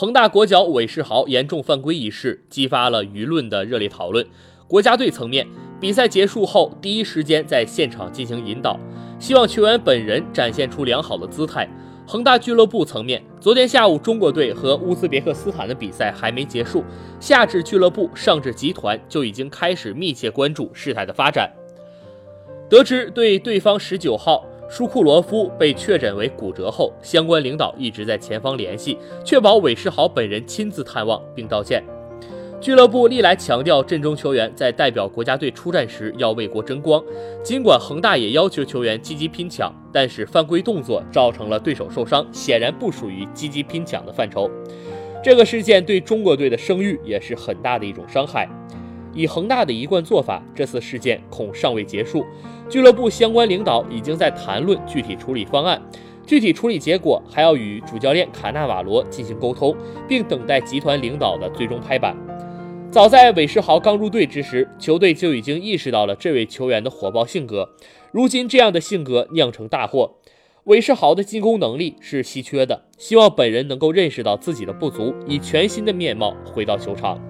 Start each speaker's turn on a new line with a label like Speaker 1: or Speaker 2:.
Speaker 1: 恒大国脚韦世豪严重犯规一事激发了舆论的热烈讨论。国家队层面，比赛结束后第一时间在现场进行引导，希望球员本人展现出良好的姿态。恒大俱乐部层面，昨天下午中国队和乌兹别克斯坦的比赛还没结束，下至俱乐部，上至集团就已经开始密切关注事态的发展。得知对对方十九号。舒库罗夫被确诊为骨折后，相关领导一直在前方联系，确保韦世豪本人亲自探望并道歉。俱乐部历来强调，阵中球员在代表国家队出战时要为国争光。尽管恒大也要求球员积极拼抢，但是犯规动作造成了对手受伤，显然不属于积极拼抢的范畴。这个事件对中国队的声誉也是很大的一种伤害。以恒大的一贯做法，这次事件恐尚未结束。俱乐部相关领导已经在谈论具体处理方案，具体处理结果还要与主教练卡纳瓦罗进行沟通，并等待集团领导的最终拍板。早在韦世豪刚入队之时，球队就已经意识到了这位球员的火爆性格。如今这样的性格酿成大祸，韦世豪的进攻能力是稀缺的，希望本人能够认识到自己的不足，以全新的面貌回到球场。